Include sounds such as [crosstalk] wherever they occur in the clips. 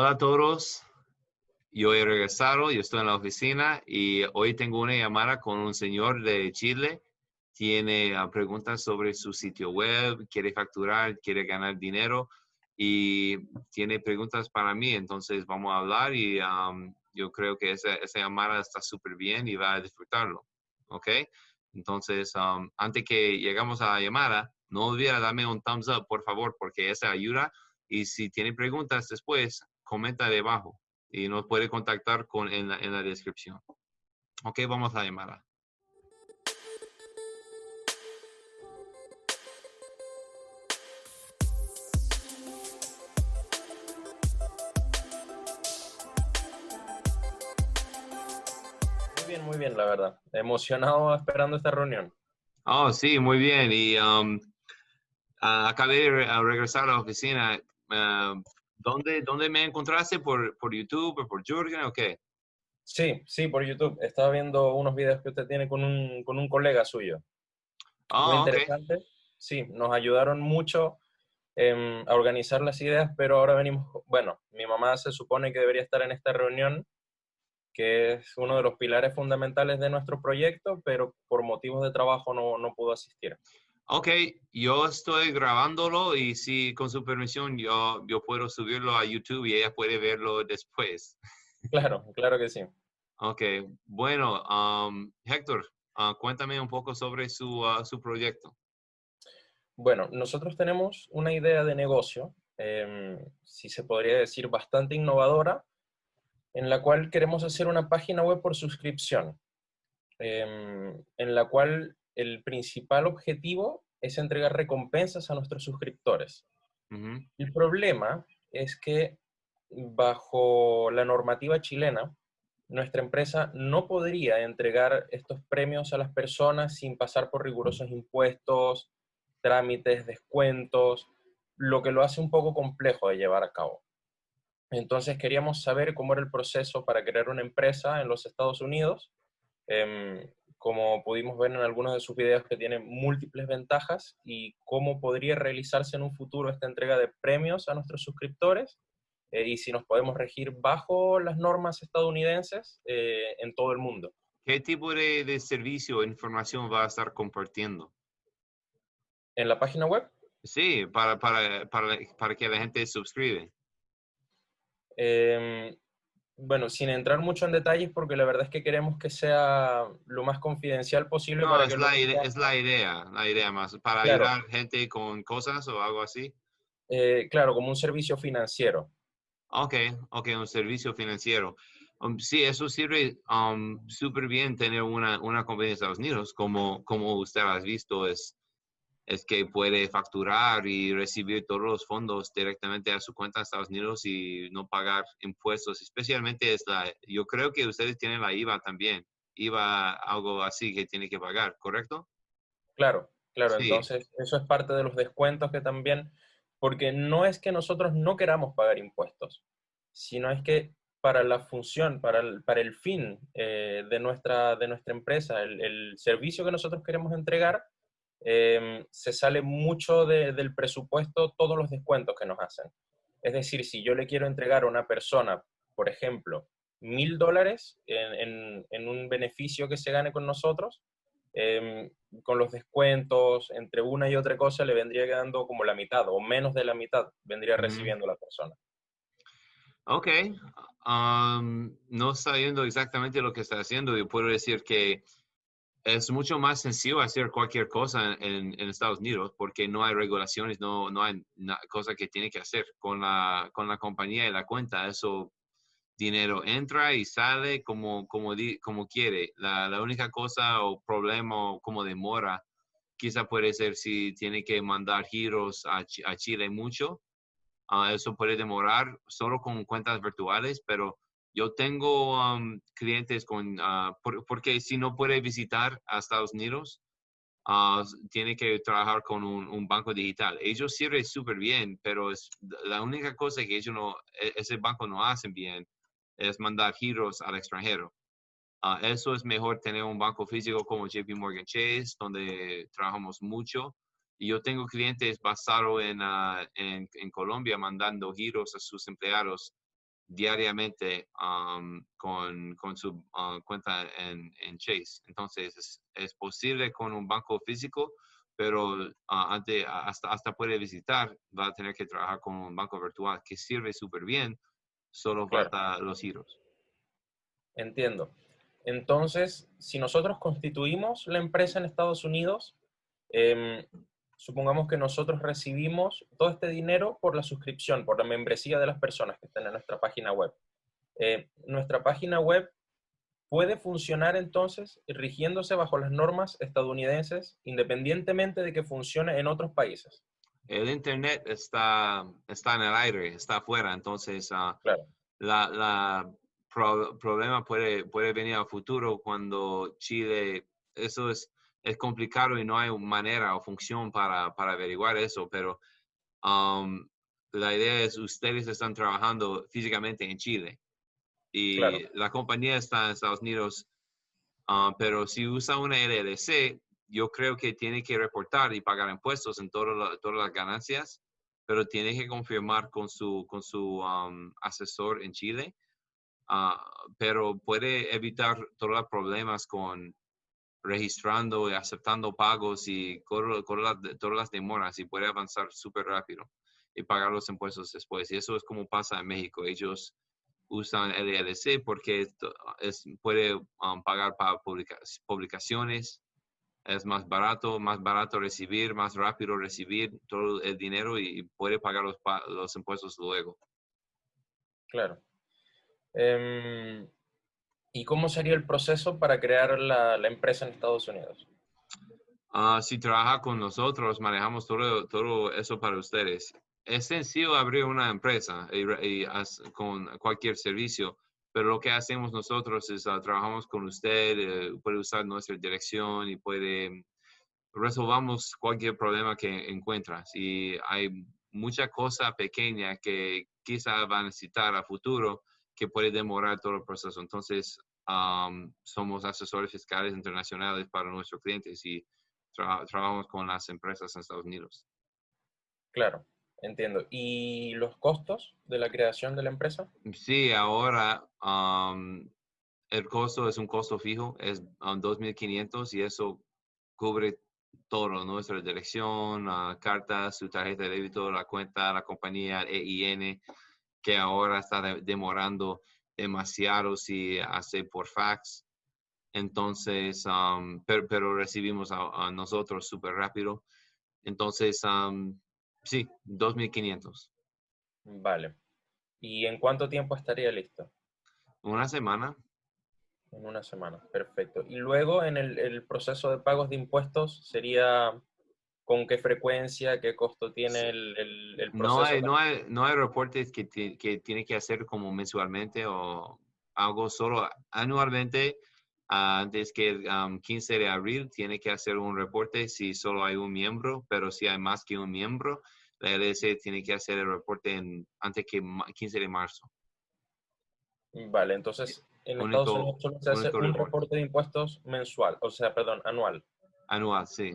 Hola a todos. Yo he regresado, yo estoy en la oficina y hoy tengo una llamada con un señor de Chile. Tiene ah, preguntas sobre su sitio web, quiere facturar, quiere ganar dinero y tiene preguntas para mí. Entonces vamos a hablar y yo creo que esa, esa llamada está súper bien y va a disfrutarlo. ¿Ok? Entonces, antes que llegamos a la llamada, no olvide darme un thumbs up, por favor, porque esa ayuda. Y si tiene preguntas después, comenta debajo y nos puede contactar con, en, la, en la descripción. Ok, vamos a la llamada. Muy bien, muy bien, la verdad. Emocionado esperando esta reunión. Oh, sí, muy bien. Y um, acabé de regresar a la oficina. Uh, ¿Dónde, ¿Dónde me encontraste? ¿Por, por YouTube o por Jürgen o qué? Sí, sí, por YouTube. Estaba viendo unos videos que usted tiene con un, con un colega suyo. Oh, Muy interesante. Sí, nos ayudaron mucho a organizar las ideas, pero ahora venimos, bueno, mi mamá se supone que debería estar en esta reunión, que es uno de los pilares fundamentales de nuestro proyecto, pero por motivos de trabajo no, no pudo asistir. Ok, yo estoy grabándolo y si con su permisión yo, yo puedo subirlo a YouTube y ella puede verlo después. [laughs] Claro, claro que sí. Ok, bueno, um, Héctor, uh, cuéntame un poco sobre su, uh, su, proyecto. Bueno, nosotros tenemos una idea de negocio, em, si se podría decir bastante innovadora, en la cual queremos hacer una página web por suscripción, em, en la cual el principal objetivo es entregar recompensas a nuestros suscriptores. El problema es que bajo la normativa chilena, nuestra empresa no podría entregar estos premios a las personas sin pasar por rigurosos impuestos, trámites, descuentos, lo que lo hace un poco complejo de llevar a cabo. Entonces queríamos saber cómo era el proceso para crear una empresa en los Estados Unidos em, como pudimos ver en algunos de sus videos que tiene múltiples ventajas y cómo podría realizarse en un futuro esta entrega de premios a nuestros suscriptores eh, y si nos podemos regir bajo las normas estadounidenses eh, en todo el mundo. ¿Qué tipo de, de servicio o información va a estar compartiendo? ¿En la página web? Sí, para, para, para, para que la gente suscribe. Eh, bueno, sin entrar mucho en detalles, porque la verdad es que queremos que sea lo más confidencial posible. No, es, la idea, es la idea, la idea más, para ayudar gente con cosas o algo así. Eh, claro, como un servicio financiero. Ok, ok, un servicio financiero. Um, sí, eso sirve um, súper bien tener una, una compañía de Estados Unidos, como, como usted ha visto, es es que puede facturar y recibir todos los fondos directamente a su cuenta de Estados Unidos y no pagar impuestos. Especialmente es la, yo creo que ustedes tienen la IVA también, IVA algo así que tiene que pagar, ¿correcto? Claro, claro. Entonces, eso es parte de los descuentos que también, porque no es que nosotros no queramos pagar impuestos, sino es que para la función, para el, para el fin eh, de, nuestra, de nuestra empresa, el, el servicio que nosotros queremos entregar, Em, se sale mucho del presupuesto todos los descuentos que nos hacen. Es decir, si yo le quiero entregar a una persona, por ejemplo, mil dólares en, un beneficio que se gane con nosotros, em, con los descuentos, entre una y otra cosa, le vendría quedando como la mitad o menos de la mitad vendría recibiendo la persona. Ok. no sabiendo exactamente lo que está haciendo, yo puedo decir que es mucho más sencillo hacer cualquier cosa en, Estados Unidos porque no hay regulaciones, no, no hay cosa que tiene que hacer con la, con la compañía y la cuenta. Eso dinero entra y sale como, como, como quiere. La, la, única cosa o problema o como demora quizá puede ser si tiene que mandar giros a, a Chile mucho. Ah, eso puede demorar solo con cuentas virtuales, pero yo tengo clientes con, uh, porque si no puede visitar a Estados Unidos, uh, tiene que trabajar con un, banco digital. Ellos sirven súper bien, pero es la única cosa que ellos no, e, ese banco no hacen bien es mandar giros al extranjero. Uh, eso es mejor tener un banco físico como JP Morgan Chase, donde trabajamos mucho. Y yo tengo clientes basados en, en, en Colombia mandando giros a sus empleados diariamente um, con, con, su uh, cuenta en, en, Chase. Entonces, es, es, posible con un banco físico, pero uh, ante, hasta, hasta puede visitar, va a tener que trabajar con un banco virtual que sirve súper bien, solo falta los giros. Entiendo. Entonces, si nosotros constituimos la empresa en Estados Unidos, eh, supongamos que nosotros recibimos todo este dinero por la suscripción, por la membresía de las personas que están en nuestra página web. Eh, nuestra página web puede funcionar entonces rigiéndose bajo las normas estadounidenses independientemente de que funcione en otros países. El Internet está, está en el aire, está afuera, entonces uh, la, la problema puede, puede venir a futuro cuando Chile, eso es es complicado y no hay manera o función para, para averiguar eso, pero um, la idea es ustedes están trabajando físicamente en Chile y la compañía está en Estados Unidos, uh, pero si usa una LLC, yo creo que tiene que reportar y pagar impuestos en todas las ganancias, pero tiene que confirmar con su, con su um, asesor en Chile. Uh, pero puede evitar todos los problemas con registrando y aceptando pagos y todas las demoras y puede avanzar súper rápido y pagar los impuestos después. Y eso es como pasa en México. Ellos usan el LLC porque es, puede um, pagar para publicaciones, es más barato, más barato recibir, más rápido recibir todo el dinero y puede pagar los, los impuestos luego. Claro. Em, ¿Y cómo sería el proceso para crear la, empresa en Estados Unidos? Ah, si trabaja con nosotros, manejamos todo, todo eso para ustedes. Es sencillo abrir una empresa y, con cualquier servicio, pero lo que hacemos nosotros es uh, trabajamos con usted, eh, puede usar nuestra dirección y puede resolvamos cualquier problema que encuentra. Si hay mucha cosa pequeña que quizá va a necesitar a futuro, que puede demorar todo el proceso. Entonces, somos asesores fiscales internacionales para nuestros clientes y trabajamos con las empresas en Estados Unidos. Claro, entiendo. ¿Y los costos de la creación de la empresa? Sí, ahora el costo es un costo fijo, es 2.500 y eso cubre todo, nuestra dirección, cartas, su tarjeta de débito, la cuenta, la compañía EIN, que ahora está demorando demasiado si hace por fax. Entonces, um, pero, recibimos a, nosotros súper rápido. Entonces, um, sí, 2.500. Vale. ¿Y en cuánto tiempo estaría listo? Una semana. En una semana, perfecto. Y luego en el, el proceso de pagos de impuestos sería con qué frecuencia, qué costo tiene el, el, proceso. No hay, no hay, no hay reportes que, que tiene que hacer como mensualmente o algo solo anualmente. antes que el 15 um, de abril tiene que hacer un reporte si solo hay un miembro, pero si hay más que un miembro, la LS tiene que hacer el reporte en, antes que 15 de marzo. Vale, entonces en Estados Unidos solo se hace un reporte de impuestos mensual, o sea, perdón, anual. Anual, sí.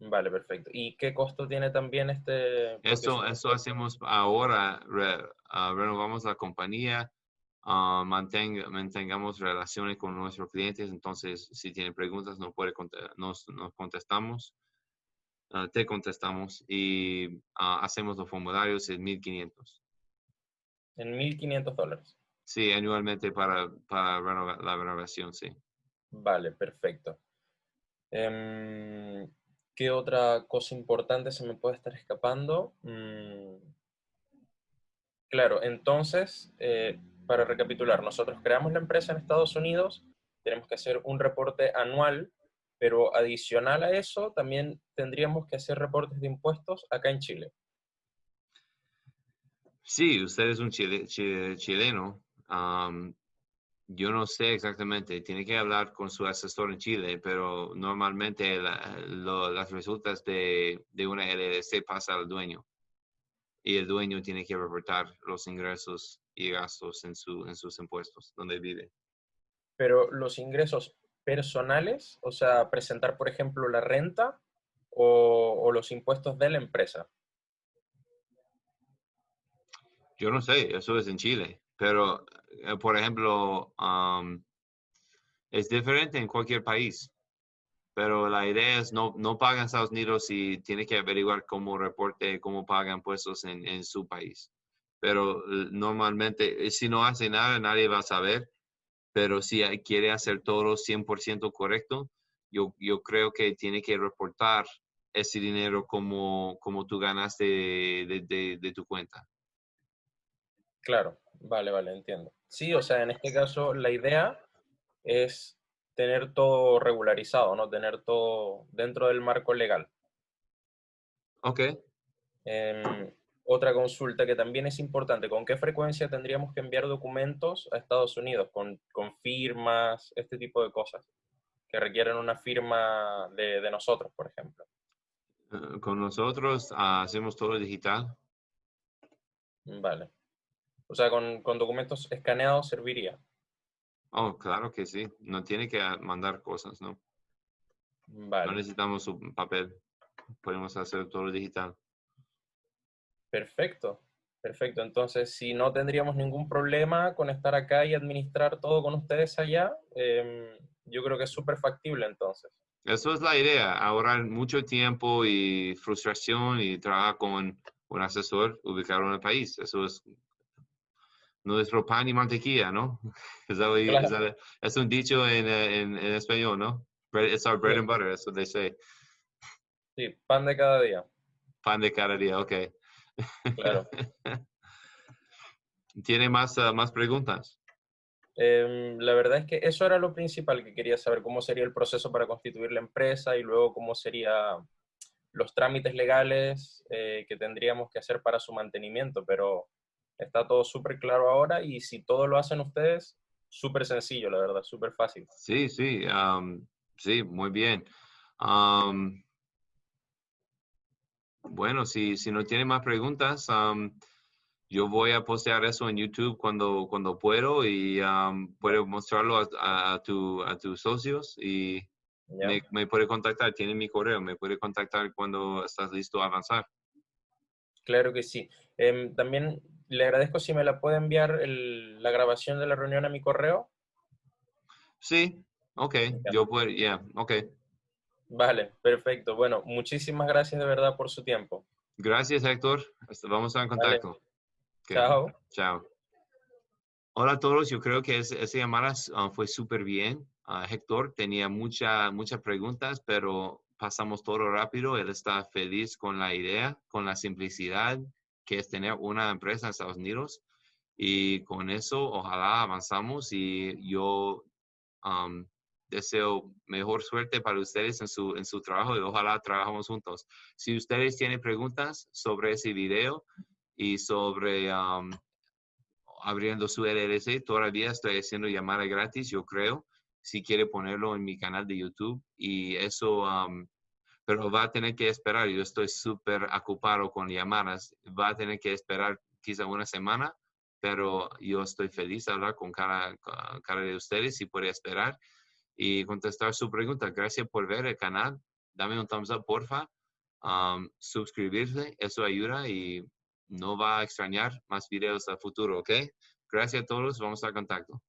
Vale, perfecto. ¿Y qué costo tiene también este? Eso, eso hacemos ahora, ah, renovamos la compañía, uh, mantengamos relaciones con nuestros clientes, entonces si tienen preguntas nos, puede, nos, nos contestamos, ah, te contestamos y hacemos los formularios en 1500. En 1500 dólares. Sí, anualmente para, para la renovación, sí. Vale, perfecto. Em, ¿Qué otra cosa importante se me puede estar escapando? Mm, claro, entonces, eh, para recapitular, nosotros creamos la empresa en Estados Unidos, tenemos que hacer un reporte anual, pero adicional a eso, también tendríamos que hacer reportes de impuestos acá en Chile. Sí, usted es un chileno yo no sé exactamente, tiene que hablar con su asesor en Chile, pero normalmente las resultas de, de, una LLC pasa al dueño y el dueño tiene que reportar los ingresos y gastos en, su, en sus impuestos donde vive. Pero los ingresos personales, o sea, presentar, por ejemplo, la renta o, o los impuestos de la empresa. Yo no sé, eso es en Chile pero, eh, por ejemplo, um, es diferente en cualquier país. Pero la idea es no, no pagan Estados Unidos y tiene que averiguar cómo reporte, cómo pagan puestos en, en su país. Pero eh, normalmente, eh, si no hace nada, nadie va a saber. Pero si quiere hacer todo 100% correcto, yo, yo creo que tiene que reportar ese dinero como, como tú ganaste de, de, tu cuenta. Claro, vale, vale, entiendo. Sí, o sea, en este caso la idea es tener todo regularizado, ¿no? Tener todo dentro del marco legal. Ok. Em, otra consulta que también es importante, ¿con qué frecuencia tendríamos que enviar documentos a Estados Unidos? ¿Con, con firmas, este tipo de cosas? Que requieren una firma de, de nosotros, por ejemplo. Eh, con nosotros ah, hacemos todo digital. Vale. O sea, con, con documentos escaneados serviría. Oh, claro que sí. No tiene que mandar cosas, ¿no? Vale. No necesitamos un papel. Podemos hacer todo digital. Perfecto. Perfecto. Entonces, si no tendríamos ningún problema con estar acá y administrar todo con ustedes allá, em, yo creo que es súper factible entonces. Eso es la idea, ahorrar mucho tiempo y frustración y trabajar con un asesor ubicado en el país. Eso es nuestro pan y mantequilla, ¿no? [laughs] Es, un dicho en, en, en, español, ¿no? It's our bread and butter, that's what they say. Sí, pan de cada día. Pan de cada día, ok. Claro. [laughs] ¿Tiene más, uh, más preguntas? Em, la verdad es que eso era lo principal que quería saber, cómo sería el proceso para constituir la empresa y luego cómo serían los trámites legales eh, que tendríamos que hacer para su mantenimiento, pero está todo súper claro ahora y si todo lo hacen ustedes, súper sencillo, la verdad, súper fácil. Sí, sí, sí, muy bien. bueno, si, si no tiene más preguntas, yo voy a postear eso en YouTube cuando, cuando puedo y puedo mostrarlo a, a, tu, a tus socios y me, me, puede contactar, tiene mi correo, me puede contactar cuando estás listo a avanzar. Claro que sí. Em, también le agradezco si me la puede enviar la grabación de la reunión a mi correo. Sí, ok, yo puedo, ya, ok. Vale, perfecto. Bueno, muchísimas gracias de verdad por su tiempo. Gracias, Héctor. Vamos a estar en contacto. Chao. Chao. Hola a todos, yo creo que esa llamada ah, fue súper bien. Uh, Héctor tenía muchas muchas preguntas, pero pasamos todo rápido. Él está feliz con la idea, con la simplicidad que es tener una empresa en Estados Unidos. Y con eso, ojalá avanzamos y yo deseo mejor suerte para ustedes en su, en su trabajo y ojalá trabajamos juntos. Si ustedes tienen preguntas sobre ese video, y sobre abriendo su LLC. Todavía estoy haciendo llamada gratis, yo creo, si quiere ponerlo en mi canal de YouTube. Y eso, pero va a tener que esperar. Yo estoy súper ocupado con llamadas. Va a tener que esperar quizá una semana, pero yo estoy feliz de hablar con cada, cada de ustedes y puede esperar y contestar su pregunta. Gracias por ver el canal. Dame un thumbs up, porfa. suscribirse, eso ayuda y no va a extrañar más videos a futuro, ¿ok? Gracias a todos, vamos a contacto.